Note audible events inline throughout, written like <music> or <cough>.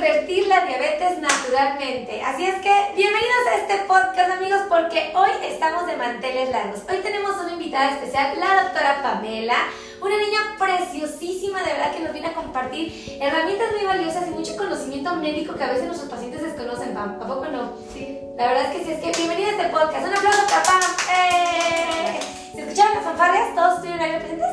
revertir la diabetes naturalmente. Así es que bienvenidos a este podcast amigos porque hoy estamos de manteles largos. Hoy tenemos una invitada especial, la doctora Pamela, una niña preciosísima de verdad que nos viene a compartir herramientas muy valiosas y mucho conocimiento médico que a veces nuestros pacientes desconocen, Pam. ¿A poco no? Sí. La verdad es que sí, es que bienvenida a este podcast. Un aplauso para Pam. ¡Eh! ¿Se escucharon las fanfarrias? ¿Todos estuvieron ahí presentes?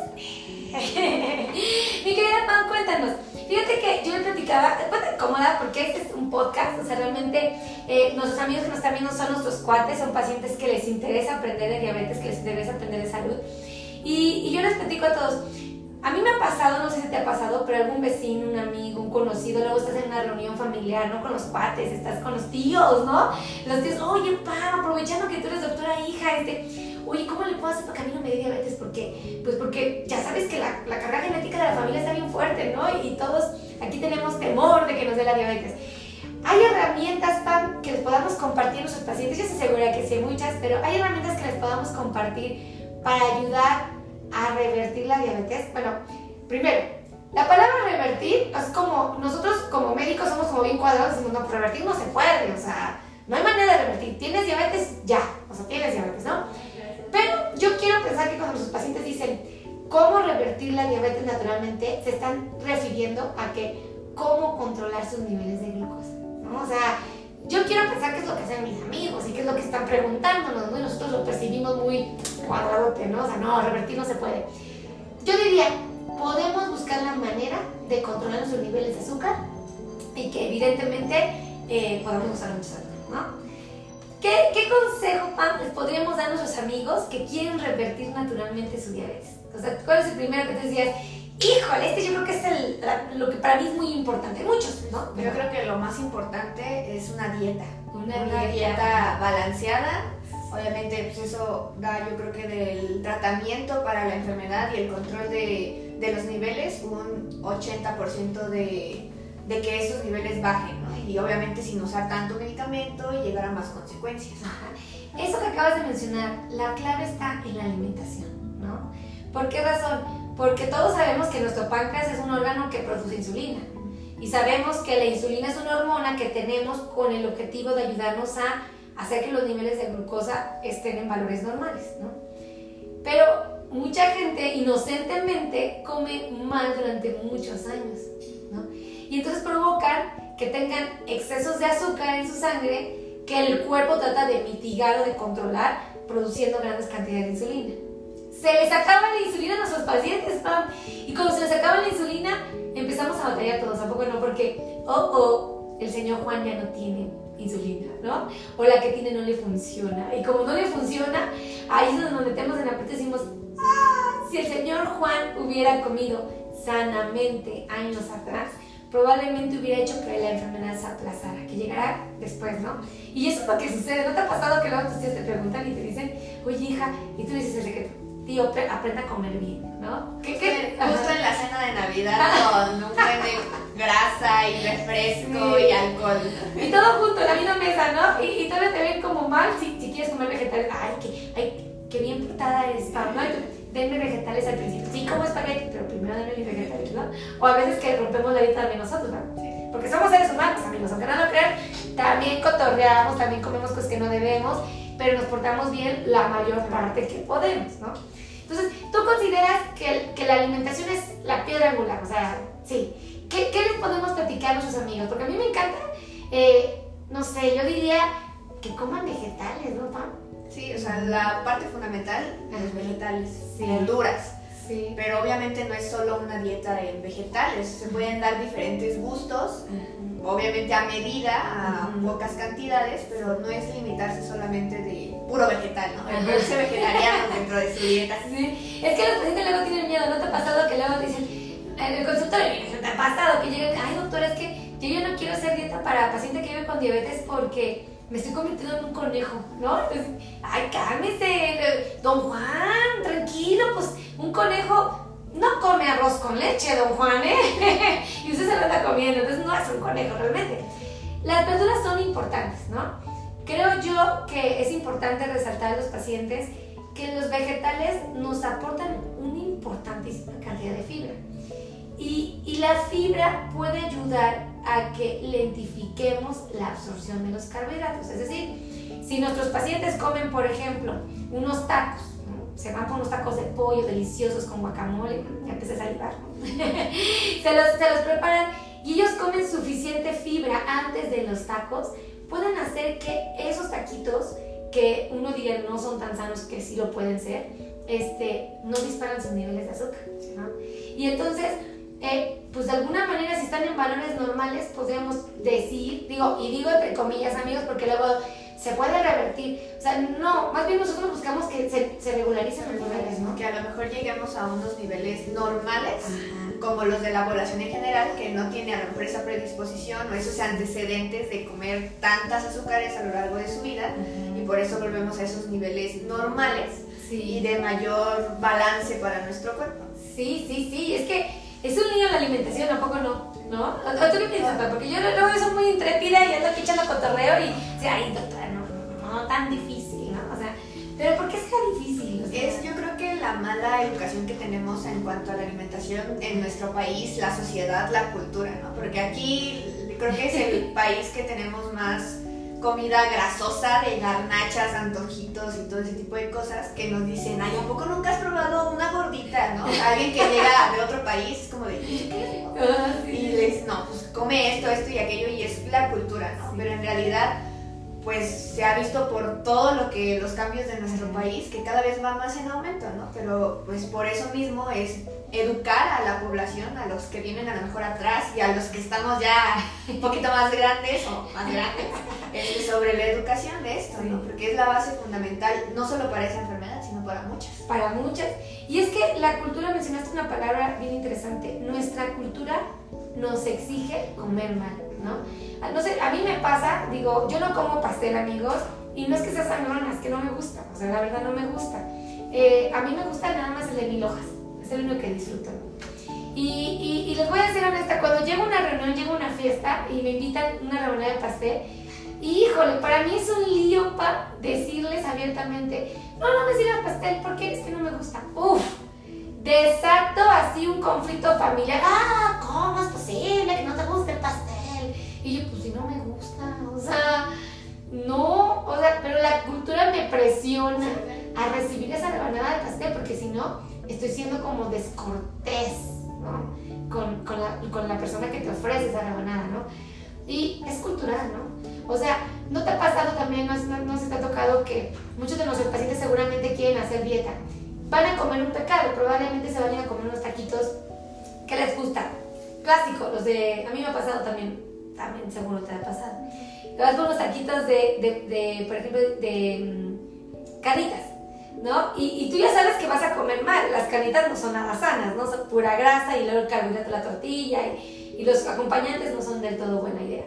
<laughs> Mi querida Pam, cuéntanos. Fíjate que yo le platicaba, ponte cómoda porque este es un podcast, o sea, realmente eh, nuestros amigos que nos están viendo son nuestros cuates, son pacientes que les interesa aprender de diabetes, que les interesa aprender de salud. Y, yo les platico a todos, a mí me ha pasado, no sé si te ha pasado, pero algún vecino, un amigo, un conocido, luego estás en una reunión familiar, ¿no? Con los cuates, estás con los tíos, ¿no? Los tíos, oye, Pam, aprovechando que tú eres doctora hija, este, oye, ¿cómo le puedo hacer para que a mí no me dé diabetes? Porque, pues porque ya sabes que la, la carga genética de la familia está bien fuerte, ¿no? Y todos aquí tenemos temor de que nos dé la diabetes. Hay herramientas, Pam, que les podamos compartir a nuestros pacientes. Yo estoy segura que sí hay muchas, pero hay herramientas que les podamos compartir para ayudar a revertir la diabetes. Bueno, primero, la palabra revertir es como, nosotros como médicos somos como bien cuadrados, decimos, no, pues revertir no se puede, o sea, no hay manera de revertir. Tienes diabetes, ya, o sea, tienes diabetes, ¿no? Pensar que cuando nuestros pacientes dicen cómo revertir la diabetes naturalmente, se están refiriendo a que cómo controlar sus niveles de glucosa, ¿no? O sea, yo quiero pensar que es lo que hacen mis amigos y que es lo que están preguntándonos, ¿no? Y nosotros lo percibimos muy cuadradote, ¿no? O sea, no, revertir no se puede. Yo diría, podemos buscar la manera de controlar nuestros niveles de azúcar y que evidentemente eh, podamos usar mucho azúcar, ¿no? ¿Qué, ¿Qué, consejo, Pam, les podríamos dar a nuestros amigos que quieren revertir naturalmente su diabetes? O sea, ¿cuál es el primero que te decías? Híjole, este yo creo que es el, lo que para mí es muy importante. Muchos, ¿no? Yo creo que lo más importante es una dieta. Una, Una dieta. dieta balanceada. Obviamente, pues eso da, yo creo que del tratamiento para la enfermedad y el control de, de los niveles, un 80% de, de que esos niveles bajen, ¿no? Y obviamente sin usar tanto medicamento y llegar a más consecuencias. Eso que acabas de mencionar, la clave está en la alimentación, ¿no? ¿Por qué razón? Porque todos sabemos que nuestro páncreas es un órgano que produce insulina. Y sabemos que la insulina es una hormona que tenemos con el objetivo de ayudarnos a hacer que los niveles de glucosa estén en valores normales, ¿no? Pero mucha gente inocentemente come mal durante muchos años. Y entonces provocan que tengan excesos de azúcar en su sangre que el cuerpo trata de mitigar o de controlar produciendo grandes cantidades de insulina. Se les acaba la insulina a nuestros pacientes, Pam. Y cuando se les acaba la insulina, empezamos a batallar todos, ¿a poco no? Porque, oh, oh, el señor Juan ya no tiene insulina, ¿no? O la que tiene no le funciona. Y como no le funciona, ahí es donde nos metemos en la parte y decimos, ah, si el señor Juan hubiera comido sanamente años atrás, probablemente hubiera hecho que la enfermedad se aplazara, que llegara después, ¿no? Y eso es lo que sucede. ¿No te ha pasado que luego tus tíos te preguntan y te dicen, oye hija, y tú dices el secreto, tío, aprenda a comer bien, ¿no? ¿Qué, qué? Justo en la cena de Navidad <laughs> con un buen de grasa y refresco Sí. y alcohol. Y todo junto en la misma mesa, ¿no? Y, y todavía te ven como mal si, si quieres comer vegetales. Ay, que, ay, qué bien portada eres, ¿no? Denme vegetales al principio. Sí, como espagueti, pero primero denme mis vegetales, ¿no? O a veces que rompemos la dieta de nosotros, ¿no? Porque somos seres humanos, amigos, aunque no lo crean, también cotorreamos, también comemos cosas que no debemos, pero nos portamos bien la mayor parte que podemos, ¿no? Entonces, ¿tú consideras que, que la alimentación es la piedra angular? O sea, sí. ¿Qué, ¿Qué les podemos platicar a nuestros amigos? Porque a mí me encanta, eh, no sé, yo diría que coman vegetales, ¿no, Pam? Sí, o sea, la parte fundamental de los vegetales, Sí. verduras. Sí. Pero obviamente no es solo una dieta en vegetales, se pueden dar diferentes gustos, obviamente a medida, a pocas cantidades, pero no es limitarse solamente de puro vegetal, ¿no? El verse vegetariano dentro de su dieta. <laughs> Sí, es que los pacientes luego tienen miedo, ¿no te ha pasado que luego dicen, en el consultorio, ¿te ha pasado que llegan, ay doctora, es que yo ya no quiero hacer dieta para paciente que vive con diabetes porque me estoy convirtiendo en un conejo, ¿no? Ay, cálmese, don Juan, tranquilo, pues un conejo no come arroz con leche, don Juan, ¿eh? <laughs> y usted se lo está comiendo, entonces no es un conejo realmente. Las verduras son importantes, ¿no? Creo yo que es importante resaltar a los pacientes que los vegetales nos aportan una importantísima cantidad de fibra. Y, y la fibra puede ayudar a que lentifiquemos la absorción de los carbohidratos. Es decir, si nuestros pacientes comen, por ejemplo, unos tacos, se van con unos tacos de pollo deliciosos con guacamole, ya empecé a salivar, <laughs> se, los, se los preparan y ellos comen suficiente fibra antes de los tacos, pueden hacer que esos taquitos, que uno diría no son tan sanos que sí lo pueden ser, este, no disparan sus niveles de azúcar. Y entonces, eh, pues de alguna manera, si están en valores normales, podríamos decir, digo, y digo entre comillas, amigos, porque luego se puede revertir. O sea, no, más bien nosotros buscamos que se, se regularicen los niveles, ¿no? Que a lo mejor lleguemos a unos niveles normales, como los de la población en general, que no tiene a lo mejor esa predisposición o esos antecedentes de comer tantas azúcares a lo largo de su vida, y por eso volvemos a esos niveles normales y de mayor balance para nuestro cuerpo. Sí, sí, sí, es que es un lío la alimentación, ¿a poco no? ¿No? ¿O tú qué piensas, Porque yo luego soy muy intrépida y ando aquí echando cotorreo y, o sea, ay, doctora, no, no, tan difícil, ¿no? O sea, pero ¿por qué es tan difícil? es, yo creo que la mala educación que tenemos en cuanto a la alimentación en nuestro país, la sociedad, la cultura, ¿no? Porque aquí creo que es el <laughs> país que tenemos más comida grasosa de garnachas, antojitos y todo ese tipo de cosas que nos dicen, ay, ¿a poco nunca has probado una gordita, no? Alguien que llega de otro país es como de, ¿qué? Ah, y les, no, pues come esto, esto y aquello y es la cultura, ¿no? Pero en realidad pues se ha visto por todo lo que los cambios de nuestro país que cada vez va más en aumento, ¿no? Pero pues por eso mismo es educar a la población, a los que vienen a lo mejor atrás y a los que estamos ya <laughs> un poquito más grandes o más grandes, este, sobre la educación de esto, ¿no? Porque es la base fundamental no solo para esa enfermedad, sino para muchas. Para muchas. Y es que la cultura, mencionaste una palabra bien interesante, nuestra cultura nos exige comer mal, ¿no? Ah, no sé, a mí me pasa, digo, yo no como pastel, amigos, y no es que sea sangrona, es que no me gusta, o sea, la verdad no me gusta. Eh, a mí me gusta nada más el de mil hojas, es el único que disfruto. Y, les voy a decir honesta, cuando llego a una reunión, llego a una fiesta y me invitan una reunión de pastel, híjole, para mí es un lío para decirles abiertamente, no, no me sirvan pastel porque es que no me gusta. Uf, desato así un conflicto familiar. Ah, ¿cómo es posible que no te guste el pastel? Y yo, pues si no me gusta, o sea, no, o sea, pero la cultura me presiona a recibir esa rebanada de pastel, porque si no, estoy siendo como descortés, ¿no? Con, con, la, con la persona que te ofrece esa rebanada, ¿no? Y es cultural, ¿no? O sea, ¿no te ha pasado también, no, no, se te ha tocado que muchos de nuestros pacientes seguramente quieren hacer dieta? Van a comer un pecado, probablemente se van a a comer unos taquitos que les gusta. Clásico, los de... A mí me ha pasado también también seguro te ha pasado. Te vas con unos taquitos de, de, de por ejemplo, de mm, canitas, ¿no? Y, y, tú ya sabes que vas a comer mal. Las canitas no son nada sanas, ¿no? Son pura grasa y luego el carbohidrato la tortilla y, y los acompañantes no son del todo buena idea.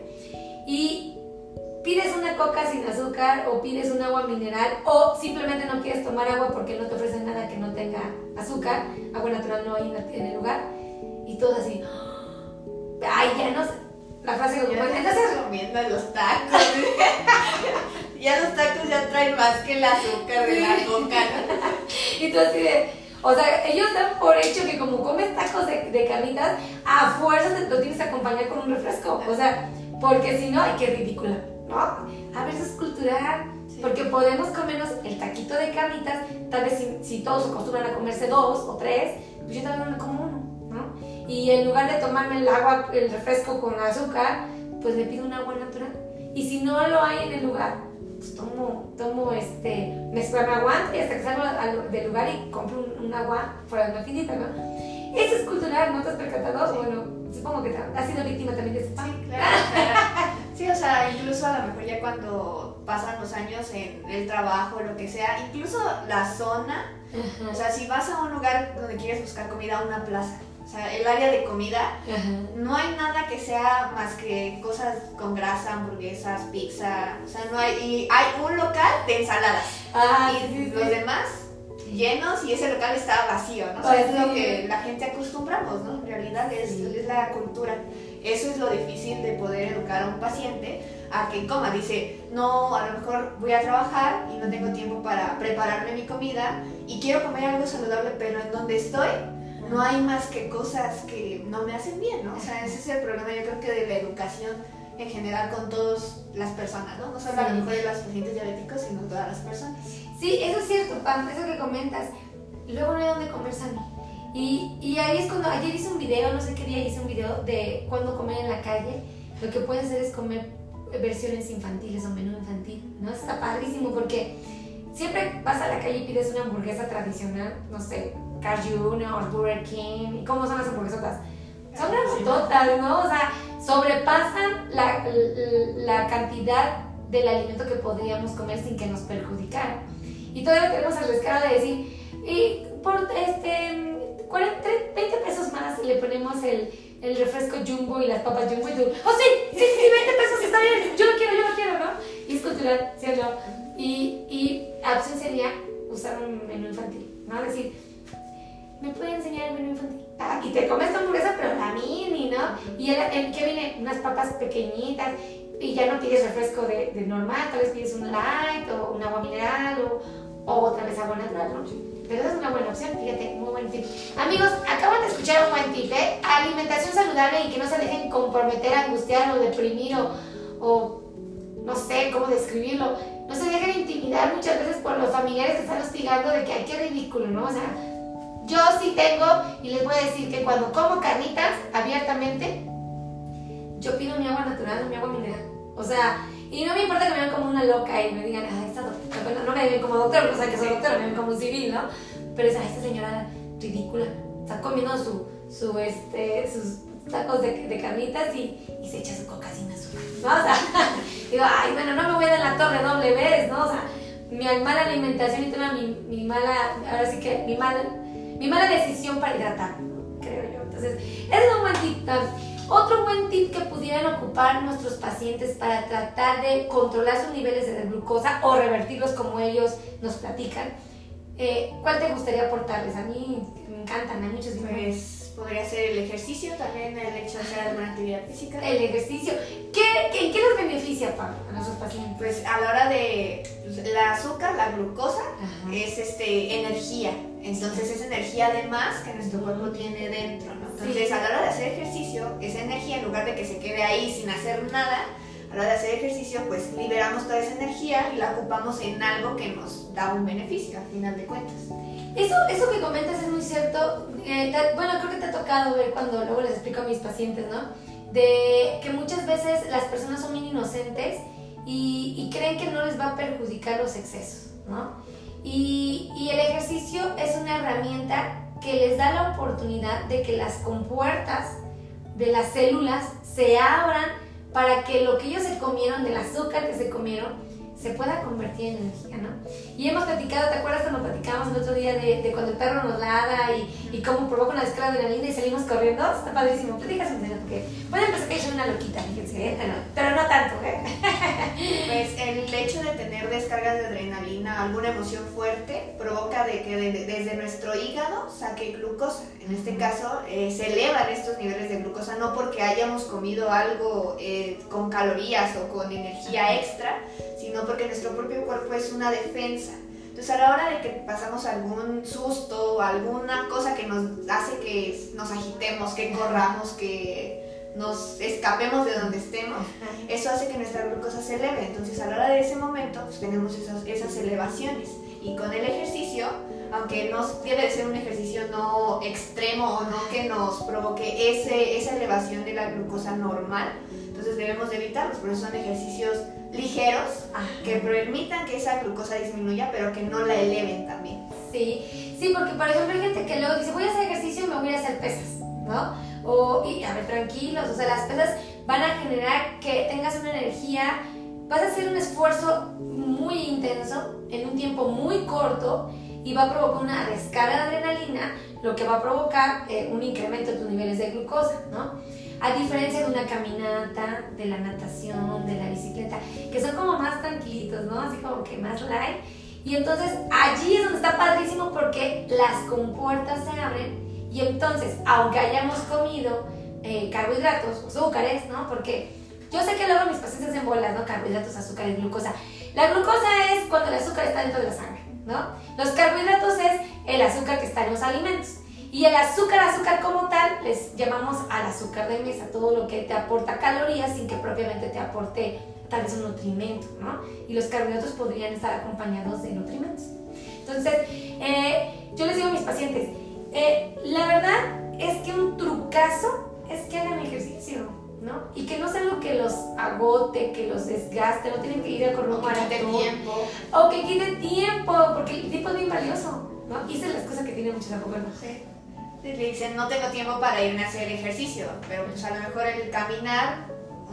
Y pides una coca sin azúcar o pides un agua mineral o simplemente no quieres tomar agua porque no te ofrecen nada que no tenga azúcar, agua natural no hay en el lugar y todo así, ay, ya no sé la frase como, entonces comiendo los tacos. <laughs> ya los tacos ya traen más que el azúcar de la coca. y tú así de, o sea, ellos dan por hecho que como comes tacos de, de carnitas, a fuerza te lo tienes que acompañar con un refresco. O sea, porque si no, ay, qué ridícula, ¿no? A ver, eso es cultural. Porque podemos comernos el taquito de carnitas, tal vez si, si todos acostumbran a comerse dos o tres, pues yo también me como uno y en lugar de tomarme el agua, el refresco con azúcar, pues me pido un agua natural. Y si no lo hay en el lugar, pues tomo, tomo este, me, me aguanto y hasta que salgo del lugar y compro un, agua fuera de una finita, ¿no? Eso es cultural, ¿no te has percatado? Bueno, supongo que has sido víctima también de eso. Sí, <laughs> claro, Sí, o sea, incluso a lo mejor ya cuando pasan los años en el trabajo, lo que sea, incluso la zona, o sea, si vas a un lugar donde quieres buscar comida, una plaza, o sea, el área de comida, no hay nada que sea más que cosas con grasa, hamburguesas, pizza, o sea, no hay, y hay un local de ensaladas. Ah, y los demás llenos y ese local está vacío, ¿no? O sea, es lo que la gente acostumbramos, ¿no? En realidad es, es la cultura. Eso es lo difícil de poder educar a un paciente a que coma. Dice, no, a lo mejor voy a trabajar y no tengo tiempo para prepararme mi comida y quiero comer algo saludable, pero en donde estoy no hay más que cosas que no me hacen bien, ¿no? O sea, ese es el problema yo creo que de la educación en general con todas las personas, ¿no? No solo a lo mejor de los pacientes diabéticos, sino todas las personas. Sí, eso es cierto, Pam, eso que comentas. Luego no hay donde comer sano. Y, y ahí es cuando, ayer hice un video, no sé qué día hice un video de cuándo comer en la calle. Lo que puedes hacer es comer versiones infantiles o menú infantil, ¿no? Está padrísimo porque siempre vas a la calle y pides una hamburguesa tradicional, no sé, Carl Jr. Burger King, ¿cómo son las hamburguesotas? Son grandototas, ¿no? O sea, sobrepasan la, la, cantidad del alimento que podríamos comer sin que nos perjudicara. Y todavía tenemos el descaro de decir, y por este, 40, 20 pesos más le ponemos el, el refresco jumbo y las papas jumbo y tú, oh sí, sí, sí, 20 pesos está bien, yo lo quiero, yo lo quiero, ¿no? Y es cultural, ¿cierto? Y, y opción sería usar un menú infantil, ¿no? Decir, ¿me puede enseñar el menú infantil? Ah, y te comes hamburguesa, pero la mini, ¿no? Y el, que viene unas papas pequeñitas y ya no pides refresco de, de, normal, tal vez pides un light o un agua mineral o, o otra vez agua natural, ¿no? Pero esa es una buena opción, fíjate, muy buen tip. Amigos, acaban de escuchar un buen tip, ¿eh? Alimentación saludable y que no se dejen comprometer, angustiar o deprimir o, o no sé cómo describirlo. No se dejen intimidar muchas veces por los familiares que están hostigando de que hay que ridículo, ¿no? O sea, yo sí tengo, y les voy a decir que cuando como carnitas abiertamente, yo pido mi agua natural, mi agua mineral. O sea, y no me importa que me vean como una loca y me digan, ay, esta doctora, no me ven como doctora, o sea, que soy doctora, me ven como civil, ¿no? Pero esa, esta señora ridícula, está comiendo su, su, este, sus tacos de, de carnitas y, y, se echa su coca sin azúcar. O sea, <laughs> digo, ay, bueno, no me voy a la torre doble vez, ¿no? O sea, mi mala alimentación y toda mi, mi mala, ahora sí que mi mala mi mala decisión para hidratar, creo yo. Entonces, es un buen tip. Otro buen tip que pudieran ocupar nuestros pacientes para tratar de controlar sus niveles de glucosa o revertirlos como ellos nos platican. Eh, ¿Cuál te gustaría aportarles? A mí me encantan, hay muchos pues podría ser el ejercicio, también el hecho de hacer alguna actividad física. El ejercicio. ¿Qué, qué, qué les beneficia, Pablo, a nuestros pacientes? Pues a la hora de pues, la azúcar, la glucosa, es este, energía. Entonces es energía además que nuestro cuerpo tiene dentro, ¿no? Entonces a la hora de hacer ejercicio, esa energía en lugar de que se quede ahí sin hacer nada, a la hora de hacer ejercicio, pues liberamos toda esa energía y la ocupamos en algo que nos da un beneficio, al final de cuentas. Eso, eso que comentas cierto. Eh, bueno, creo que te ha tocado ver cuando luego les explico a mis pacientes, ¿no? De que muchas veces las personas son muy inocentes y, y creen que no les va a perjudicar los excesos, ¿no? Y, y, el ejercicio es una herramienta que les da la oportunidad de que las compuertas de las células se abran para que lo que ellos se comieron, del azúcar que se comieron, se pueda convertir en energía, ¿no? Y hemos platicado, ¿te acuerdas cuando platicábamos el otro día de, de cuando el perro nos ladra y, y cómo provoca una descarga de adrenalina y salimos corriendo? Está padrísimo. Platicas un porque pueden pensar que yo soy una loquita, fíjense, ¿eh? pero, pero, no tanto, ¿eh? <laughs> Pues el hecho de tener descargas de adrenalina, alguna emoción fuerte, provoca de que desde nuestro hígado saque glucosa. En este caso, eh, se elevan estos niveles de glucosa no porque hayamos comido algo eh, con calorías o con energía extra, sino porque nuestro propio cuerpo es una defensa. Entonces a la hora de que pasamos algún susto o alguna cosa que nos hace que nos agitemos, que corramos, que nos escapemos de donde estemos, eso hace que nuestra glucosa se eleve. Entonces a la hora de ese momento pues, tenemos esas, esas elevaciones. Y con el ejercicio, aunque no debe de ser un ejercicio no extremo o no que nos provoque ese, esa elevación de la glucosa normal, entonces debemos de evitarlos. Por eso son ejercicios ligeros que permitan que esa glucosa disminuya, pero que no la eleven también. Sí, sí, porque por ejemplo hay gente que luego dice, voy a hacer ejercicio y me voy a hacer pesas, ¿no? O, y a ver, tranquilos, o sea, las pesas van a generar que tengas una energía, vas a hacer un esfuerzo muy intenso en un tiempo muy corto y va a provocar una descarga de adrenalina, lo que va a provocar eh, un incremento de tus niveles de glucosa, ¿no? A diferencia de una caminata, de la natación, de la bicicleta, que son como más tranquilitos, ¿no? Así como que más light. Y entonces allí es donde está padrísimo porque las compuertas se abren y entonces, aunque hayamos comido eh, carbohidratos, azúcares, ¿no? Porque yo sé que luego mis pacientes hacen bolas, ¿no? Carbohidratos, azúcares, glucosa. La glucosa es cuando el azúcar está dentro de la sangre, ¿no? Los carbohidratos es el azúcar que está en los alimentos. Y el azúcar, azúcar como tal, les llamamos al azúcar de mesa, todo lo que te aporta calorías sin que propiamente te aporte tal vez un nutrimento. Y los carbohidratos podrían estar acompañados de nutrimentos. Entonces, eh, yo les digo a mis pacientes, eh, la verdad es que un trucazo es que hagan ejercicio, ¿no? Y que no sea algo que los agote, que los desgaste, no tienen que ir a correr un maratón. tiempo. O que quite tiempo, porque el tiempo es bien valioso, ¿no? Y esa es las cosas que tienen muchos apoyo, ¿no? Sí. Le dicen, no tengo tiempo para irme a hacer ejercicio, pero pues a lo mejor el caminar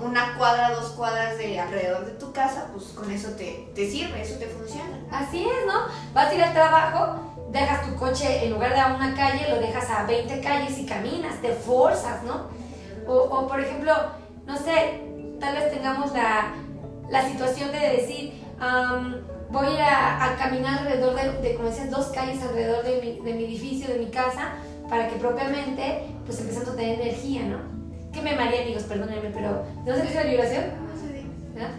una cuadra, dos cuadras de alrededor de tu casa, pues con eso te, te sirve, eso te funciona. Así es, ¿no? Vas a ir al trabajo, dejas tu coche en lugar de a una calle, lo dejas a 20 calles y caminas, te forzas, ¿no? O, o por ejemplo, no sé, tal vez tengamos la, la situación de decir, voy a, a, caminar alrededor de, de, como decías, dos calles alrededor de mi, de mi edificio, de mi casa, para que propiamente, pues empezando a tener energía, ¿no? que me mareé, amigos, perdónenme, pero ¿no se la vibración? ¿verdad?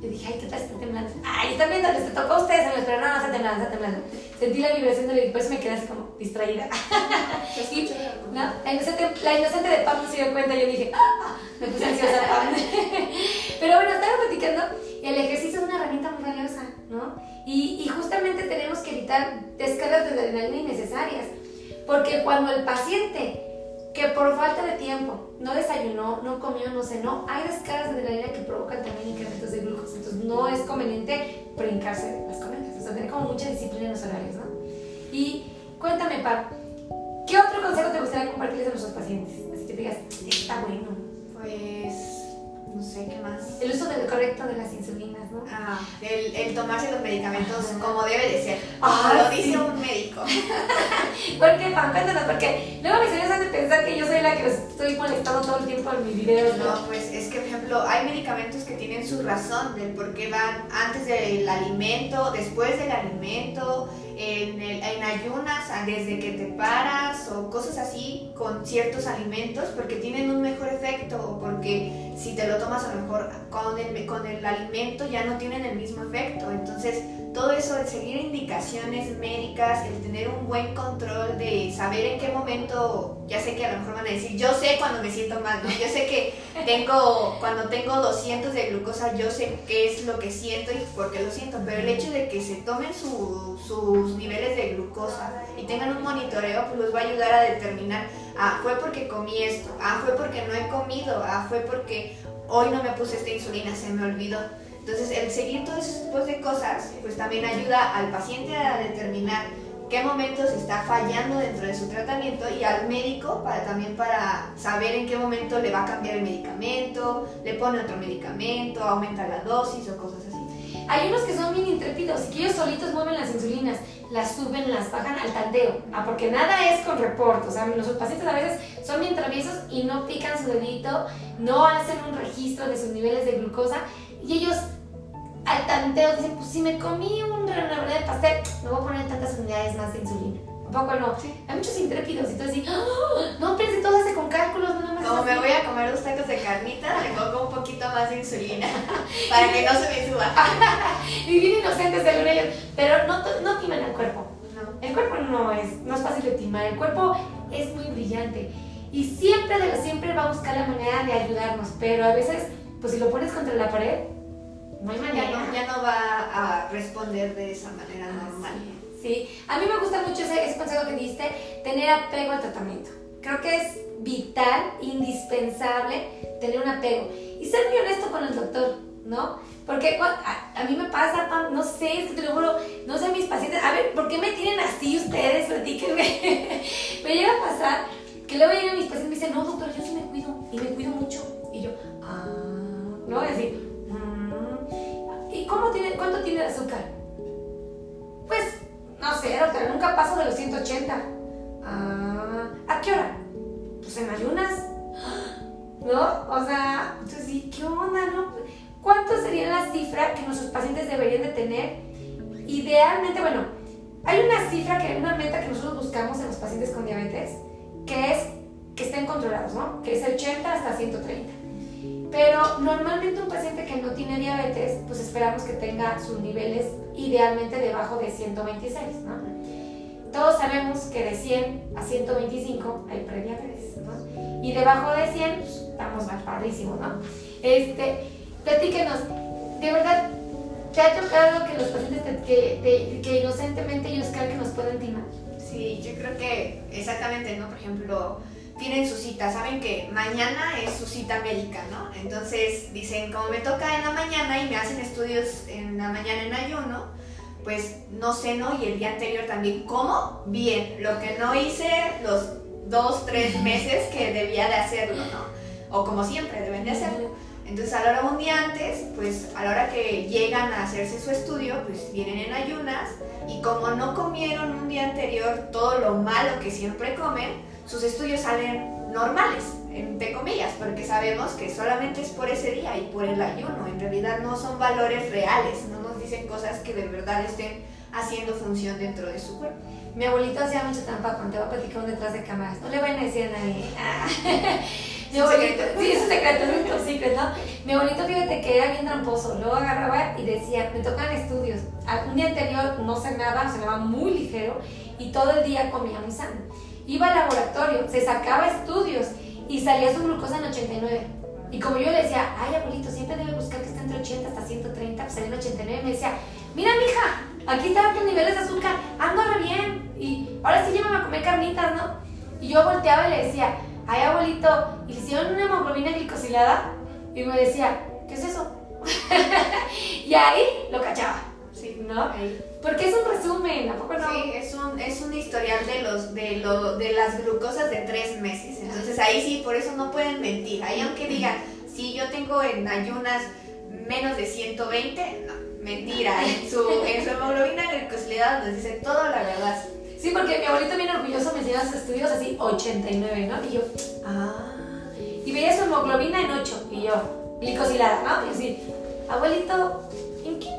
Yo dije, ay, ¿qué tal? Está temblando. Ay, están viendo, les tocó a ustedes, pero no, no, está temblando, está temblando. Sentí la vibración del por eso me quedé así como distraída. <laughs> y, ¿no? la, inocente, la inocente de Pam se dio cuenta, yo dije, ¡Ah! me puse ansiosa Pam. <laughs> pero bueno, estaba platicando, el ejercicio es una herramienta muy valiosa, ¿no? Y, y justamente tenemos que evitar descargas de adrenalina innecesarias, porque cuando el paciente que por falta de tiempo no desayunó, no comió, no cenó, hay descargas de adrenalina que provocan también incrementos de glucosa. Entonces no es conveniente brincarse las comidas, o sea, tener como mucha disciplina en los horarios, ¿no? Y cuéntame, Pap, ¿qué otro consejo te gustaría compartirles a nuestros pacientes? Así que te digas, está bueno. Pues no sé qué más. El uso del correcto de las insulinas, ¿no? Ah, el, el tomarse los medicamentos como debe de ser, como lo dice un médico. <laughs> ¿Por qué, Pam? Cuéntanos, porque luego mis amigos han de pensar que yo soy la que estoy molestando todo el tiempo en mis videos. ¿no? no, pues es que, por ejemplo, hay medicamentos que tienen su razón del por qué van antes del alimento, después del alimento, en, el, en ayunas, desde que te paras o cosas así con ciertos alimentos porque tienen un mejor efecto o porque si te lo tomas a lo mejor con el, con el alimento ya no tienen el mismo efecto. Entonces, todo eso, el seguir indicaciones médicas, el tener un buen control de saber en qué momento, ya sé que a lo mejor van a decir, yo sé cuando me siento mal, yo sé que tengo, cuando tengo 200 de glucosa, yo sé qué es lo que siento y por qué lo siento, pero el hecho de que se tomen sus niveles de glucosa y tengan un monitoreo, pues los va a ayudar a determinar, ah, fue porque comí esto, ah, fue porque no he comido, ah, fue porque hoy no me puse esta insulina, se me olvidó. Entonces, el seguir todos esos tipos de cosas, pues también ayuda al paciente a determinar qué momentos está fallando dentro de su tratamiento y al médico para también para saber en qué momento le va a cambiar el medicamento, le pone otro medicamento, aumenta la dosis o cosas así. Hay unos que son bien intrépidos que ellos solitos mueven las insulinas, las suben, las bajan al tanteo, ah, porque nada es con reporte, o sea, los pacientes a veces son bien traviesos y no pican su dedito, no hacen un registro de sus niveles de glucosa y ellos al tanteo dicen, pues si me comí un rebanada de pastel, me voy a poner tantas unidades más de insulina. ¿Un poco no? Sí. Hay muchos intrépidos y tú así, ¡Ah! no, pensé todo hace con cálculos, no más. Como me voy a comer dos tacos de carnita, le pongo un poquito más de insulina <laughs> para que no se me suba. <laughs> y bien inocentes según ellos, pero no, no timan el cuerpo. No. El cuerpo no es, no es fácil de timar, el cuerpo es muy brillante y siempre de siempre va a buscar la manera de ayudarnos, pero a veces, pues si lo pones contra la pared, no hay manera. Ya no, va a responder de esa manera normal. Sí, a mí me gusta mucho ese, consejo que diste, tener apego al tratamiento. Creo que es vital, indispensable tener un apego. Y ser muy honesto con el doctor, ¿no? Porque a, mí me pasa, no sé, es que te lo juro, no sé mis pacientes, a ver, ¿por qué me tienen así ustedes? <laughs> Platíquenme. me llega a pasar que luego llegan mis pacientes y me dicen, no, doctor, yo sí me cuido, y me cuido mucho. Y yo, ah, no voy azúcar? Pues, no sé, doctora, nunca paso de los 180. Ah, ¿A qué hora? Pues en ayunas. ¿No? O sea, entonces, ¿qué onda, no? ¿Cuánto sería la cifra que nuestros pacientes deberían de tener? Idealmente, bueno, hay una cifra, que una meta que nosotros buscamos en los pacientes con diabetes, que es que estén controlados, ¿no? Que es el 80 hasta 130. Pero normalmente un paciente que no tiene diabetes, pues esperamos que tenga sus niveles idealmente debajo de 126, ¿no? todos sabemos que de 100 a 125 hay prediabetes, ¿no? Y debajo de 100, pues, estamos mal padrísimos, ¿no? Este, platíquenos, de verdad, ¿te ha tocado que los pacientes te- que, que inocentemente ellos crean que nos pueden timar? Sí, yo creo que exactamente, ¿no? Por ejemplo, tienen su cita, saben que mañana es su cita médica, ¿no? Entonces dicen, como me toca en la mañana y me hacen estudios en la mañana en ayuno, pues no ceno y el día anterior también como bien, lo que no hice los dos, tres meses que debía de hacerlo, ¿no? O como siempre deben de hacerlo. Entonces a la hora un día antes, pues a la hora que llegan a hacerse su estudio, pues vienen en ayunas y como no comieron un día anterior todo lo malo que siempre comen, sus estudios salen normales, entre comillas, porque sabemos que solamente es por ese día y por el ayuno, en realidad no son valores reales, no nos dicen cosas que de verdad estén haciendo función dentro de su cuerpo. Mi abuelito hacía mucho trampa cuando te va a platicar un detrás de cámaras. No le vayan a decir a nadie. Ah. <laughs> <laughs> Mi abuelito, sí, es un secreto, es un top secret, ¿no? Mi abuelito, fíjate que era bien tramposo. Luego agarraba y decía, me tocan estudios. Un día anterior no cenaba, cenaba muy ligero y todo el día comía muy sano. Iba al laboratorio, se sacaba estudios y salía su glucosa en 89. Y como yo le decía, ay abuelito, siempre debe buscar que esté entre 80 hasta 130, pues salía en 89. Me decía, mira mija, aquí están tus niveles de azúcar, ando re bien. Y ahora sí llévame a comer carnitas, ¿no? Y yo volteaba y le decía, ay abuelito, ¿y le hicieron una hemoglobina glicosilada? Y me decía, ¿qué es eso? <laughs> y ahí lo cachaba, ¿no? Porque es un resumen, ¿a poco no? Sí, es un, es un historial de, los, de, lo, de las glucosas de tres meses. Entonces ahí sí, por eso no pueden mentir. Ahí aunque digan, si yo tengo en ayunas menos de 120, no, mentira. <laughs> En su, en su hemoglobina glicosilada nos dice toda la verdad. Sí, porque mi abuelito bien orgulloso me enseñaba sus estudios así 89, ¿no? Y yo, ah. Y veía su hemoglobina en 8 y yo, glicosilada, ¿no? Y así, abuelito, ¿en qué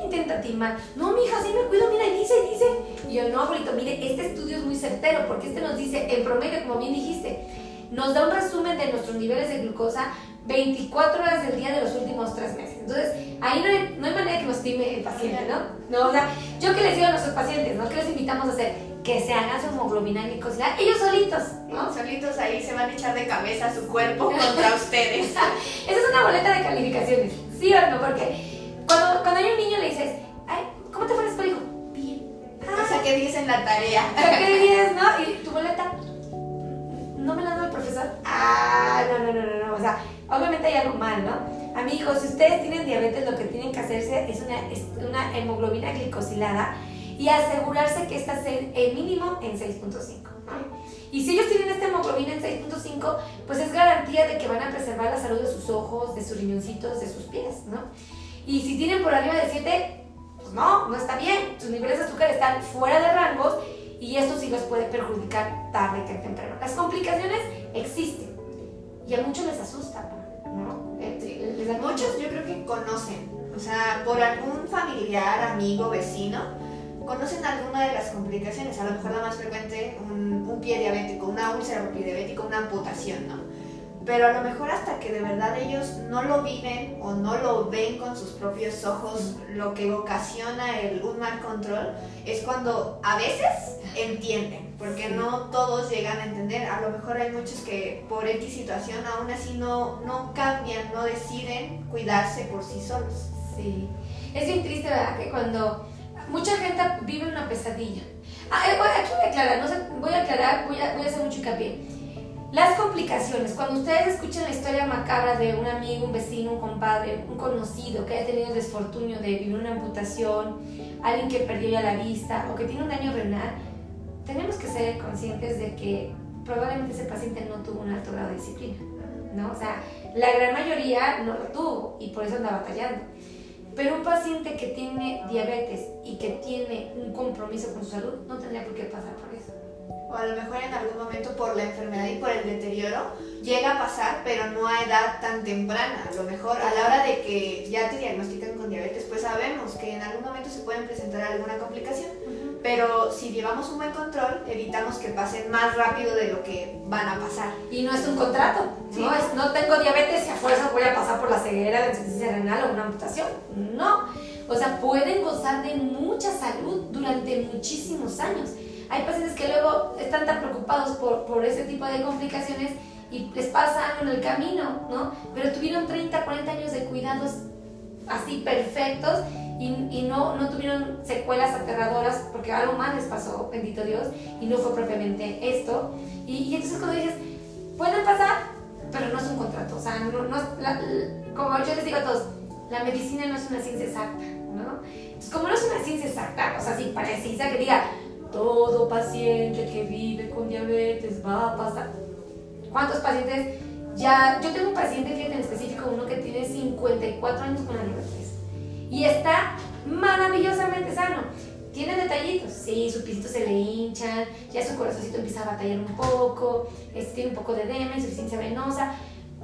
intenta timar? No, mija, sí me cuido, mira, y dice, y dice. Y yo, no, abuelito, mire, este estudio es muy certero porque este nos dice, en promedio, como bien dijiste, nos da un resumen de nuestros niveles de glucosa 24 horas del día de los últimos 3 meses. Entonces, ahí no hay, no hay manera que nos time el paciente, ¿no? No, o sea, yo que les digo a nuestros pacientes, ¿no? Que les invitamos a hacer que se hagan su hemoglobina glicosilada ellos solitos, ¿no? Solitos ahí se van a echar de cabeza su cuerpo contra ustedes. <laughs> Esa es una boleta de calificaciones, ¿sí o no? Porque cuando, cuando hay un niño le dices, ay, ¿cómo te fue en la escuela? Hijo, bien. O sea, que dicen la tarea. ¿Qué dices, no? ¿Y tu boleta? ¿No me la dio el profesor? Ah, no, no, no, no, no. O sea, obviamente hay algo mal, ¿no? Amigos, si ustedes tienen diabetes, lo que tienen que hacerse es una, es una hemoglobina glicosilada y asegurarse que esta esté el mínimo en 6.5. ¿no? Y si ellos tienen esta hemoglobina en 6.5, pues es garantía de que van a preservar la salud de sus ojos, de sus riñoncitos, de sus pies, ¿no? Y si tienen por arriba de 7, pues no, no está bien. Sus niveles de azúcar están fuera de rangos y esto sí los puede perjudicar tarde que temprano. Las complicaciones existen y a muchos les asusta, Muchos yo creo que conocen, o sea, por algún familiar, amigo, vecino, conocen alguna de las complicaciones. A lo mejor la más frecuente, un, un pie diabético, una úlcera por pie diabético, una amputación, ¿no? Pero a lo mejor hasta que de verdad ellos no lo viven o no lo ven con sus propios ojos, lo que ocasiona el, un mal control, es cuando a veces entienden, porque no todos llegan a entender. A lo mejor hay muchos que por X situación aún así no, no cambian, no deciden cuidarse por sí solos. Sí. Es bien triste, ¿verdad? Que cuando mucha gente vive una pesadilla. Ah, eh, voy- aquí voy a aclarar, no sé, voy a aclarar, voy a, voy a hacer mucho hincapié. Las complicaciones, cuando ustedes escuchan la historia macabra de un amigo, un vecino, un compadre, un conocido que haya tenido el desfortunio de vivir una amputación, alguien que perdió ya la vista o que tiene un daño renal, tenemos que ser conscientes de que probablemente ese paciente no tuvo un alto grado de disciplina, ¿no? O sea, la gran mayoría no lo tuvo y por eso anda batallando. Pero un paciente que tiene diabetes y que tiene un compromiso con su salud no tendría por qué pasar por eso. O a lo mejor en algún momento por la enfermedad y por el deterioro llega a pasar, pero no a edad tan temprana. A lo mejor a la hora de que ya te diagnostican con diabetes, pues sabemos que en algún momento se pueden presentar alguna complicación. Pero si llevamos un buen control, evitamos que pasen más rápido de lo que van a pasar. Y no es un contrato, Sí. ¿no? Es, no tengo diabetes y a fuerza voy a pasar por la ceguera, la insuficiencia renal o una amputación. No. O sea, pueden gozar de mucha salud durante muchísimos años. Hay pacientes que luego están tan preocupados por, por ese tipo de complicaciones y les pasa algo en el camino, ¿no? Pero tuvieron 30, 40 años de cuidados así perfectos y, y, no, no tuvieron secuelas aterradoras porque algo más les pasó, bendito Dios, y no fue propiamente esto. Y, y entonces cuando dices, pueden pasar, pero no es un contrato, o sea, no, no la, como yo les digo a todos, la medicina no es una ciencia exacta, ¿no? Entonces, como no es una ciencia exacta, o sea, si precisa que diga, todo paciente que vive con diabetes va a pasar. ¿Cuántos pacientes ya? Yo tengo un paciente, fíjate en específico, uno que tiene 54 años con la diabetes y está maravillosamente sano. Tiene detallitos, sí, sus pisitos se le hinchan, ya su corazoncito empieza a batallar un poco, este, tiene un poco de edema, insuficiencia venosa,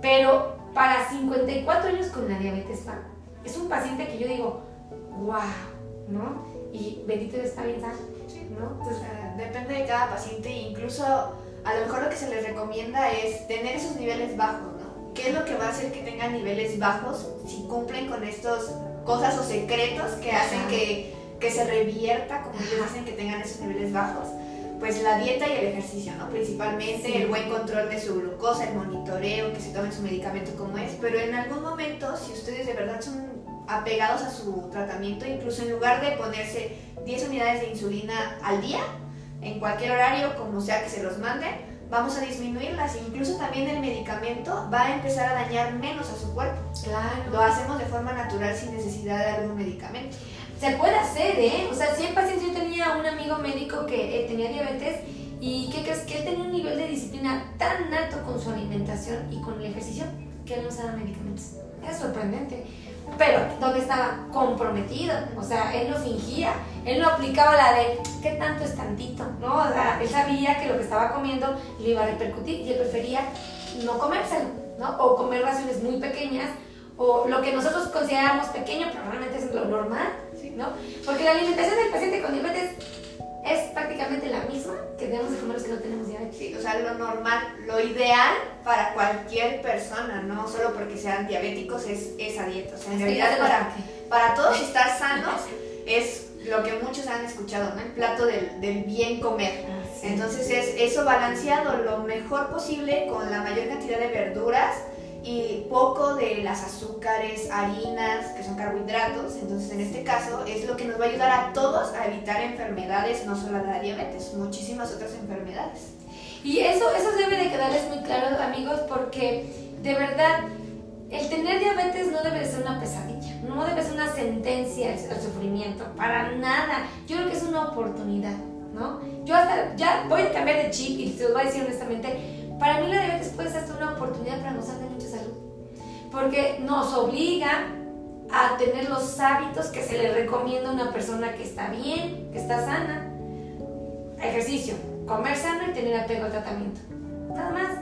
pero para 54 años con la diabetes, es un paciente que yo digo, wow, ¿no? Y bendito está bien sano, ¿no? Entonces, depende de cada paciente, incluso a lo mejor lo que se les recomienda es tener esos niveles bajos, ¿no? ¿Qué es lo que va a hacer que tengan niveles bajos si cumplen con estas cosas o secretos que hacen que, que, se revierta, como ellos dicen, que tengan esos niveles bajos? Pues la dieta y el ejercicio, ¿no? Principalmente sí. el buen control de su glucosa, el monitoreo, que se tomen su medicamento como es, pero en algún momento, si ustedes de verdad son apegados a su tratamiento, incluso en lugar de ponerse 10 unidades de insulina al día, en cualquier horario, como sea que se los mande, vamos a disminuirlas. Incluso también el medicamento va a empezar a dañar menos a su cuerpo. Claro. Lo hacemos de forma natural sin necesidad de algún medicamento. Se puede hacer, ¿eh? O sea, si hay pacientes, yo tenía un amigo médico que eh, tenía diabetes y ¿qué crees? Que él tenía un nivel de disciplina tan alto con su alimentación y con el ejercicio que él no usaba medicamentos. Es sorprendente pero ¿dónde estaba comprometido, o sea, él no fingía, él no aplicaba la de qué tanto es tantito, ¿no? O sea, él sabía que lo que estaba comiendo le iba a repercutir y él prefería no comérselo, ¿no? O comer raciones muy pequeñas, o lo que nosotros consideramos pequeño, pero realmente es lo normal, ¿no? Porque la alimentación del paciente con diabetes es prácticamente la misma que debemos de comer los que no tenemos diabetes. Sí, o sea, lo normal, lo ideal para cualquier persona, no solo porque sean diabéticos, es esa dieta. O sea, en realidad para, para todos estar <laughs> sanos es lo que muchos han escuchado, ¿no? El plato del, del bien comer. Ah, sí. Entonces es eso balanceado lo mejor posible con la mayor cantidad de verduras y poco de las azúcares, harinas, que son carbohidratos. Entonces, en este caso, es lo que nos va a ayudar a todos a evitar enfermedades, no solo la diabetes, muchísimas otras enfermedades. Y eso, eso debe de quedarles muy claro, amigos, porque de verdad, el tener diabetes no debe de ser una pesadilla, no debe ser una sentencia al sufrimiento, para nada. Yo creo que es una oportunidad, ¿no? Yo hasta ya voy a cambiar de chip y se los voy a decir honestamente, para mí la diabetes puede ser hasta una oportunidad para gozar de mucha salud, porque nos obliga a tener los hábitos que se le recomienda a una persona que está bien, que está sana. Ejercicio, comer sano y tener apego al tratamiento. Nada más,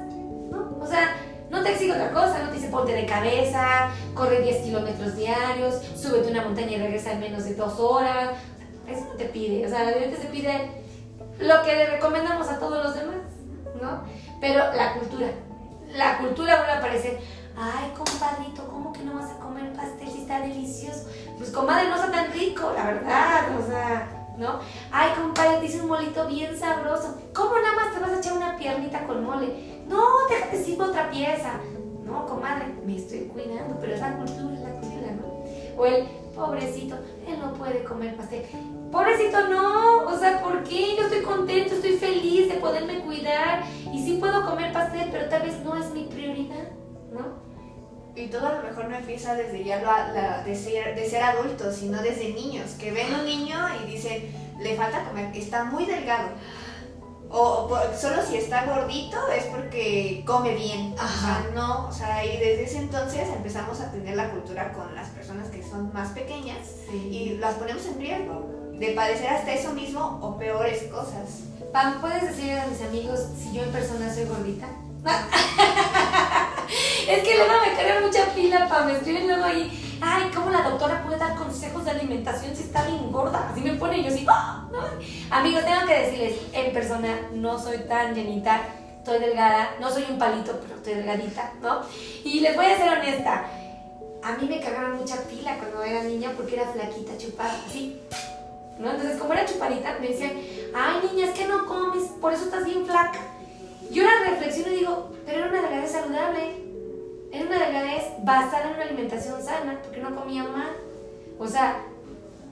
¿no? O sea, no te exige otra cosa, no te dice ponte de cabeza, corre 10 kilómetros diarios, súbete una montaña y regresa en menos de dos horas. Eso no te pide, o sea, la diabetes te pide lo que le recomendamos a todos los demás, ¿no? Pero la cultura, la cultura vuelve a aparecer. Ay, compadrito, ¿cómo que no vas a comer pastel si está delicioso? Pues, comadre, no está tan rico, la verdad, o sea, ¿no? Ay, compadre, te hice un molito bien sabroso. ¿Cómo nada más te vas a echar una piernita con mole? No, déjate sirvo otra pieza. No, comadre, me estoy cuidando, pero es la cultura, la cultura, ¿no? O el pobrecito, él no puede comer pastel. Pobrecito, no, o sea, ¿por qué? Yo estoy contento, estoy feliz de poderme cuidar y sí puedo comer pastel, pero tal vez no es mi prioridad, ¿no? Y todo a lo mejor no empieza desde ya la, la, de, ser, de adultos, sino desde niños, que ven un niño y dicen, le falta comer, está muy delgado. O, o, solo si está gordito es porque come bien. Ajá. O sea, no, o sea, y desde ese entonces empezamos a tener la cultura con las personas que son más pequeñas Sí. y las ponemos en riesgo de padecer hasta eso mismo o peores cosas. Pam, ¿puedes decirle a mis amigos si yo en persona soy gordita? <laughs> es que luego me carga mucha pila, Pam, escriben luego ahí, ay, ¿cómo la doctora puede dar consejos de alimentación si está bien gorda? Así me pone yo así, ¡ah! Ay. Amigos, tengo que decirles, en persona no soy tan llenita, estoy delgada, no soy un palito, pero estoy delgadita, ¿no? Y les voy a ser honesta, a mí me cagaba mucha pila cuando era niña porque era flaquita, chupada, así. ¿no? Entonces, como era chupadita, me decían, ay, niña, es que no comes, por eso estás bien flaca. Yo la reflexiono y digo, pero era una delgadez saludable. Era una delgadez basada en una alimentación sana, porque no comía mal. O sea,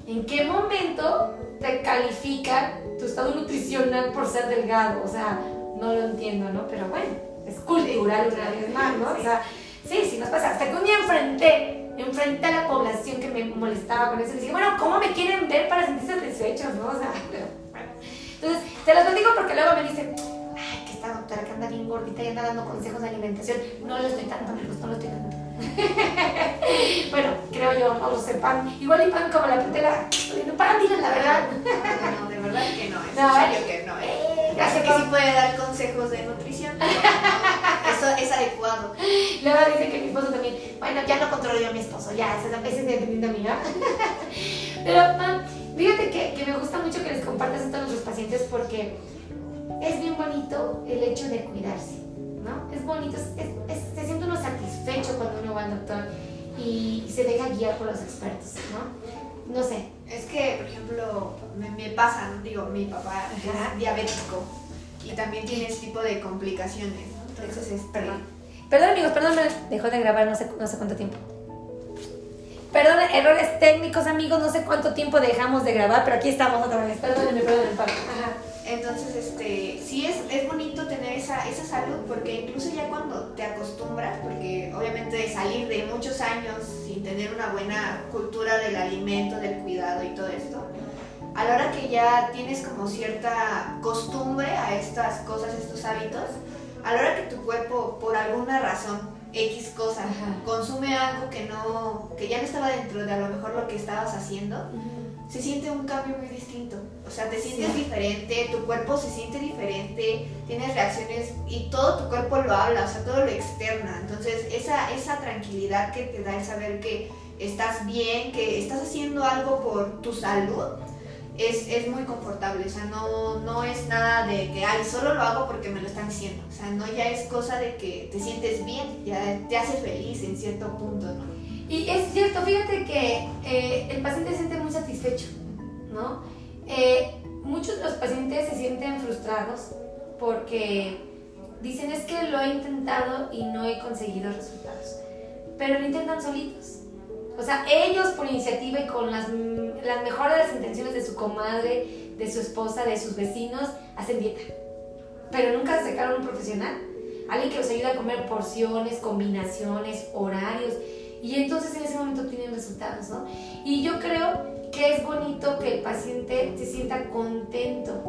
¿en qué momento te califica tu estado nutricional por ser delgado? O sea, no lo entiendo, ¿no? Pero bueno, es cultural una vez más, ¿no? O sea, sí, sí nos pasa. Hasta que un día enfrenté, enfrenté a la población que me molestaba con eso. Y dije, bueno, ¿cómo me quieren ver para sentirse satisfechos, no? O sea, <laughs> pero, bueno. Entonces, te lo digo porque luego me dicen, esta doctora que anda bien gordita y anda dando consejos de alimentación. No lo estoy dando, amigos, no lo estoy dando. <laughs> bueno, creo yo, no lo sé, Pan. Igual y Pan como la petela. Pan, digan la verdad. No, de verdad que no, es no, serio que no. Eh, ya sé que sí puede dar consejos de nutrición, pero eso es adecuado. Luego dice que mi esposo también, bueno, ya no controlo yo a mi esposo, ya, ese es dependiendo de mí, ¿no? <laughs> pero, Pan, fíjate que, que me gusta mucho que les compartas esto a nuestros pacientes porque es bien bonito el hecho de cuidarse, ¿no? Es bonito, se siente uno satisfecho cuando uno va al doctor y, se deja guiar por los expertos, ¿no? No sé. Es que, por ejemplo, me, me pasa, digo, mi papá es diabético y también tiene ese tipo de complicaciones, ¿no? Entonces, es... Perdón. Perdón, amigos, perdón, me dejó de grabar no sé, no sé cuánto tiempo. Perdón, errores técnicos, amigos, no sé cuánto tiempo dejamos de grabar, pero aquí estamos otra vez. Perdónenme, perdónenme, Ajá. Entonces, este, sí es, es bonito tener esa, esa salud porque incluso ya cuando te acostumbras, porque obviamente salir de muchos años sin tener una buena cultura del alimento, del cuidado y todo esto, a la hora que ya tienes como cierta costumbre a estas cosas, estos hábitos, a la hora que tu cuerpo por alguna razón X cosa consume algo que no que ya no estaba dentro de a lo mejor lo que estabas haciendo, se siente un cambio muy distinto. O sea, te sientes diferente, tu cuerpo se siente diferente, tienes reacciones y todo tu cuerpo lo habla, o sea, todo lo externa. Entonces, esa, esa tranquilidad que te da el saber que estás bien, que estás haciendo algo por tu salud, es, es, muy confortable, o sea, no, no es nada de que, ay, solo lo hago porque me lo están diciendo, o sea, no ya es cosa de que te sientes bien, ya te hace feliz en cierto punto, ¿no? Y es cierto, fíjate que eh, el paciente se siente muy satisfecho, ¿no? Eh, muchos de los pacientes se sienten frustrados porque dicen es que lo he intentado y no he conseguido resultados, pero lo intentan solitos. O sea, ellos por iniciativa y con las, las mejores intenciones de su comadre, de su esposa, de sus vecinos, hacen dieta. Pero nunca se sacaron un profesional, alguien que los ayude a comer porciones, combinaciones, horarios y entonces en ese momento tienen resultados, ¿no? Y yo creo que es bonito que el paciente se sienta contento,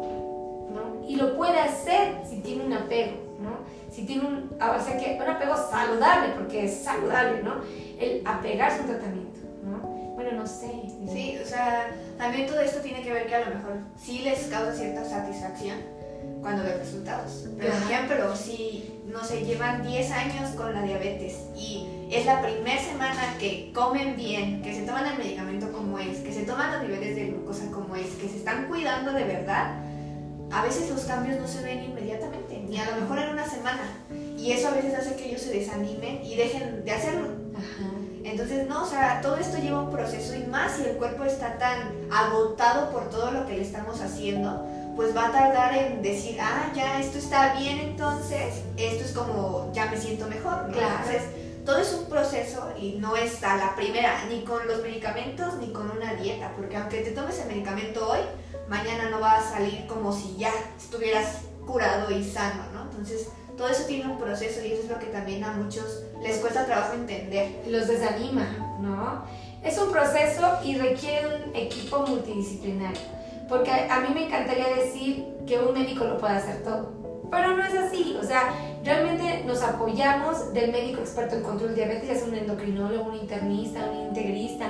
¿no? Y lo puede hacer si tiene un apego, ¿no? Si tiene un, o sea que un apego saludable, porque es saludable, ¿no? El apegarse a un tratamiento, ¿no? Bueno, no sé. Sí, o sea, también todo esto tiene que ver que a lo mejor sí les causa cierta satisfacción cuando ven resultados. Pero, por ejemplo, si, no sé, llevan 10 años con la diabetes y es la primera semana que comen bien, que se toman el medicamento como es, que se toman los niveles de glucosa como es, que se están cuidando de verdad, a veces los cambios no se ven inmediatamente, ni a lo mejor en una semana. Y eso a veces hace que ellos se desanimen y dejen de hacerlo. Entonces, no, o sea, todo esto lleva un proceso y más si el cuerpo está tan agotado por todo lo que le estamos haciendo, pues va a tardar en decir, ah, ya esto está bien, entonces esto es como, ya me siento mejor. Entonces, todo es un proceso y no está la primera, ni con los medicamentos ni con una dieta, porque aunque te tomes el medicamento hoy, mañana no va a salir como si ya estuvieras curado y sano, ¿no? Entonces, todo eso tiene un proceso y eso es lo que también a muchos les cuesta trabajo entender. Los desanima, ¿no? Es un proceso y requiere un equipo multidisciplinario, porque a mí me encantaría decir que un médico lo puede hacer todo pero no es así, o sea, realmente nos apoyamos del médico experto en control de diabetes, ya sea un endocrinólogo, un internista, un integrista,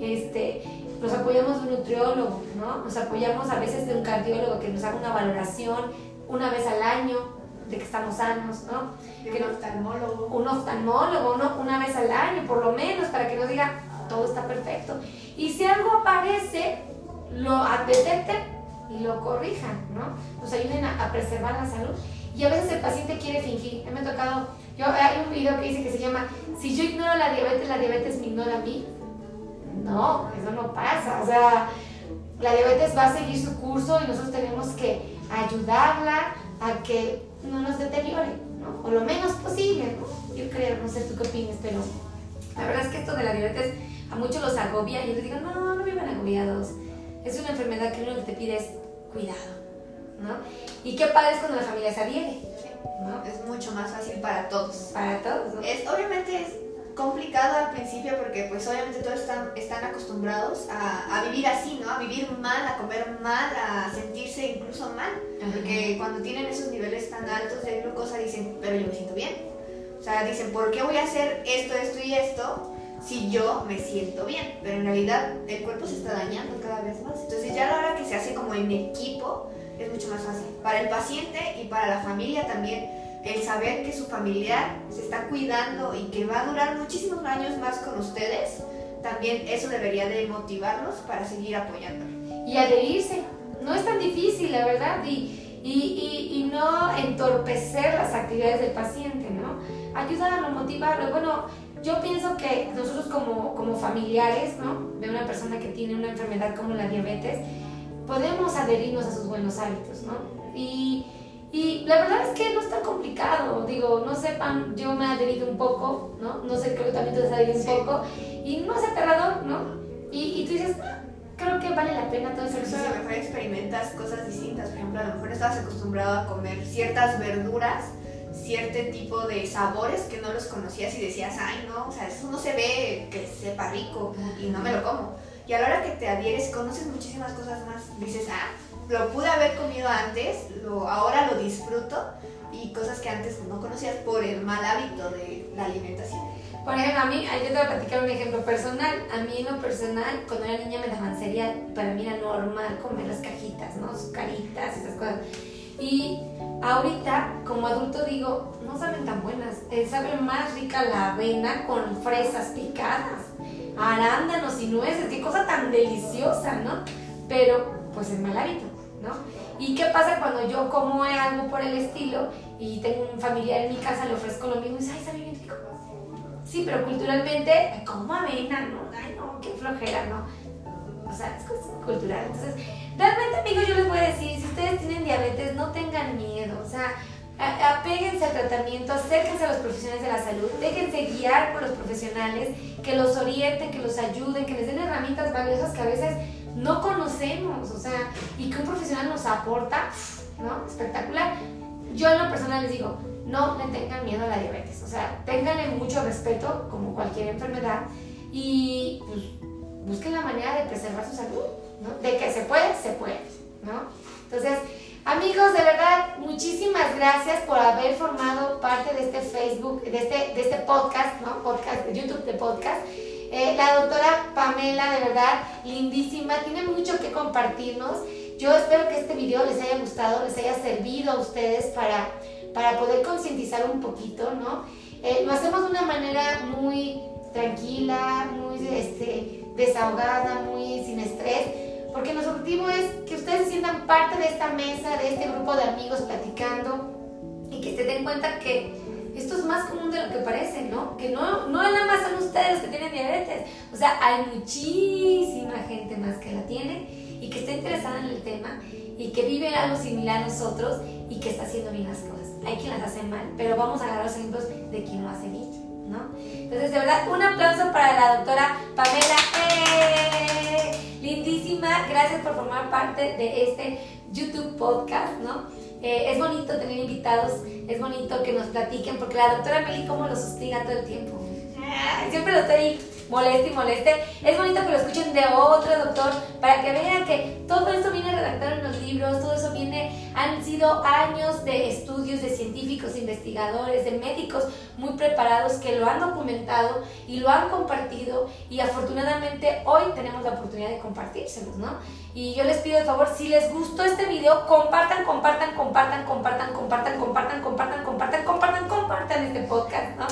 este, nos apoyamos de un nutriólogo, ¿no? Nos apoyamos a veces de un cardiólogo que nos haga una valoración una vez al año de que estamos sanos, ¿no? De un oftalmólogo. Un oftalmólogo, ¿no? Una vez al año, por lo menos, para que nos diga, todo está perfecto. Y si algo aparece, lo detecten y lo corrijan, ¿no? Nos ayuden a, preservar la salud. Y a veces el paciente quiere fingir. Me ha tocado, yo, hay un video que dice que se llama, si yo ignoro la diabetes, la diabetes me ignora a mí. No, eso no pasa. O sea, la diabetes va a seguir su curso y nosotros tenemos que ayudarla a que no nos deteriore, ¿no? O lo menos posible, ¿no? Yo creo, no sé tú qué opinas, pero la verdad es que esto de la diabetes a muchos los agobia y les digo, no, no vivan agobiados. Es una enfermedad que lo que te pide es cuidado, ¿no? Y qué padre es cuando la familia se adhiere, ¿no? Es mucho más fácil para todos. Para todos, ¿no? Es, obviamente es complicado al principio porque pues obviamente todos están, están acostumbrados a, a, vivir así, ¿no? A vivir mal, a comer mal, a sentirse incluso mal. Porque cuando tienen esos niveles tan altos de glucosa dicen, pero yo me siento bien. O sea, dicen, ¿por qué voy a hacer esto, esto y esto si yo me siento bien? Pero en realidad el cuerpo se está dañando cada vez más. Entonces ya a la hora que se hace como en equipo es mucho más fácil. Para el paciente y para la familia también el saber que su familiar se está cuidando y que va a durar muchísimos años más con ustedes, también eso debería de motivarlos para seguir apoyándolo. Y adherirse, no es tan difícil, la verdad, y, y, y, no entorpecer las actividades del paciente, ¿no? Ayudarlo, motivarlo. Bueno, yo pienso que nosotros como, como familiares, ¿no? De una persona que tiene una enfermedad como la diabetes, podemos adherirnos a sus buenos hábitos, ¿no? Y y la verdad es que no es tan complicado, digo, no sepan, yo me he adherido un poco, ¿no? No sé, creo que también tú te has adherido un poco, y no es aterrador, ¿no? Y, y tú dices, ah, creo que vale la pena todo eso. Sí, a lo mejor experimentas cosas distintas, por ejemplo, a lo mejor estabas acostumbrado a comer ciertas verduras, cierto tipo de sabores que no los conocías y decías, ay, no, o sea, eso no se ve que sepa rico y no me lo como. Y a la hora que te adhieres, conoces muchísimas cosas más, dices, ah, lo pude haber comido antes, lo, ahora lo disfruto y cosas que antes no conocías por el mal hábito de la alimentación. Por ejemplo, a mí, yo te voy a platicar un ejemplo personal. A mí en lo personal, cuando era niña me daban cereal, para mí era normal comer las cajitas, ¿no? Sus caritas, esas cosas. Y ahorita, como adulto, digo, no saben tan buenas. Eh, sabe más rica la avena con fresas picadas, arándanos y nueces, qué cosa tan deliciosa, ¿no? Pero, pues es mal hábito. ¿no? ¿Y qué pasa cuando yo como algo por el estilo y tengo un familiar en mi casa, le ofrezco lo mismo y dice, ay, sabe bien rico? Sí, pero culturalmente, como avena, ¿no? Ay, no, qué flojera, ¿no? O sea, es cultural. Entonces, realmente, amigos, yo les voy a decir, si ustedes tienen diabetes, no tengan miedo, o sea, apéguense al tratamiento, acérquense a los profesionales de la salud, déjense guiar por los profesionales, que los orienten, que los ayuden, que les den herramientas valiosas que a veces no conocemos, o sea, y que un profesional nos aporta, ¿no? Espectacular. Yo en lo personal les digo, no le tengan miedo a la diabetes, o sea, ténganle mucho respeto como cualquier enfermedad y pues, busquen la manera de preservar su salud, ¿no? De que se puede, se puede, ¿no? Entonces, amigos, de verdad, muchísimas gracias por haber formado parte de este Facebook, de este, de este podcast, ¿no? Podcast, YouTube de podcast. Eh, la doctora Pamela, de verdad, lindísima, tiene mucho que compartirnos. Yo espero que este video les haya gustado, les haya servido a ustedes para, para poder concientizar un poquito, ¿no? Eh, lo hacemos de una manera muy tranquila, muy este, desahogada, muy sin estrés, porque nuestro objetivo es que ustedes se sientan parte de esta mesa, de este grupo de amigos platicando y que se den cuenta que esto es más común de lo que parece, ¿no? Que no, no nada más son ustedes que tienen diabetes. O sea, hay muchísima gente más que la tiene y que está interesada en el tema y que vive algo similar a nosotros y que está haciendo bien las cosas. Hay quien las hace mal, pero vamos a agarrar los ejemplos de quien lo hace bien, ¿no? Entonces, de verdad, un aplauso para la doctora Pamela. ¡Eh! Lindísima, gracias por formar parte de este YouTube podcast, ¿no? Eh, es bonito tener invitados, es bonito que nos platiquen, porque la doctora Meli como los hostiga todo el tiempo. Siempre lo estoy moleste y moleste. Es bonito que lo escuchen de otro doctor para que vean que todo esto viene redactado en los libros, todo eso viene, han sido años de estudios de científicos, investigadores, de médicos muy preparados que lo han documentado y lo han compartido y afortunadamente hoy tenemos la oportunidad de compartírselos, ¿no? Y yo les pido de favor, si les gustó este video, compartan, compartan, compartan, compartan, compartan, compartan, compartan, compartan, compartan, compartan este podcast, ¿no?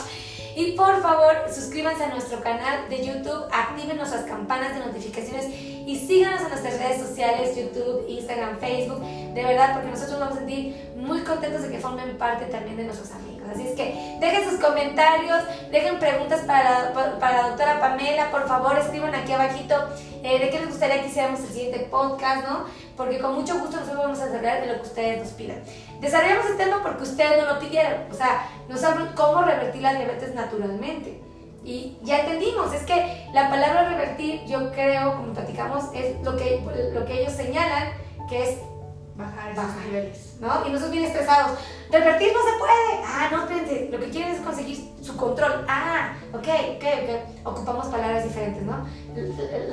Y por favor, suscríbanse a nuestro canal de YouTube, activen nuestras campanas de notificaciones y síganos en nuestras redes sociales, YouTube, Instagram, Facebook, de verdad, porque nosotros nos vamos a sentir muy contentos de que formen parte también de nuestros amigos. Así es que dejen sus comentarios, dejen preguntas para, para la doctora Pamela, por favor, escriban aquí abajito eh, de qué les gustaría que hiciéramos el siguiente podcast, ¿no? Porque con mucho gusto nosotros vamos a hablar de lo que ustedes nos pidan. Desarrollamos el tema porque ustedes no lo pidieron, o sea, nos hablan cómo revertir la diabetes naturalmente. Y ya entendimos, es que la palabra revertir, yo creo, como platicamos, es lo que, lo que ellos señalan, que es bajar esos niveles. ¿no? Y nosotros bien estresados. Revertir no se puede. Ah, no, espérense. Lo que quieren es conseguir su control. Ah, ok, ok, ok. Ocupamos palabras diferentes, ¿no?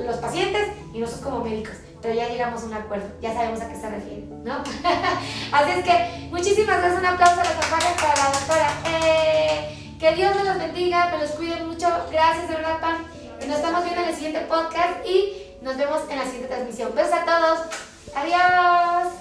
Los pacientes y nosotros como médicos pero ya llegamos a un acuerdo, ya sabemos a qué se refiere, ¿no? <laughs> Así es que muchísimas gracias, un aplauso a las papás para la doctora. Eh, que Dios me los bendiga, me los cuide mucho, gracias de verdad, Pam. Nos estamos viendo en el siguiente podcast y nos vemos en la siguiente transmisión. Besos a todos, adiós.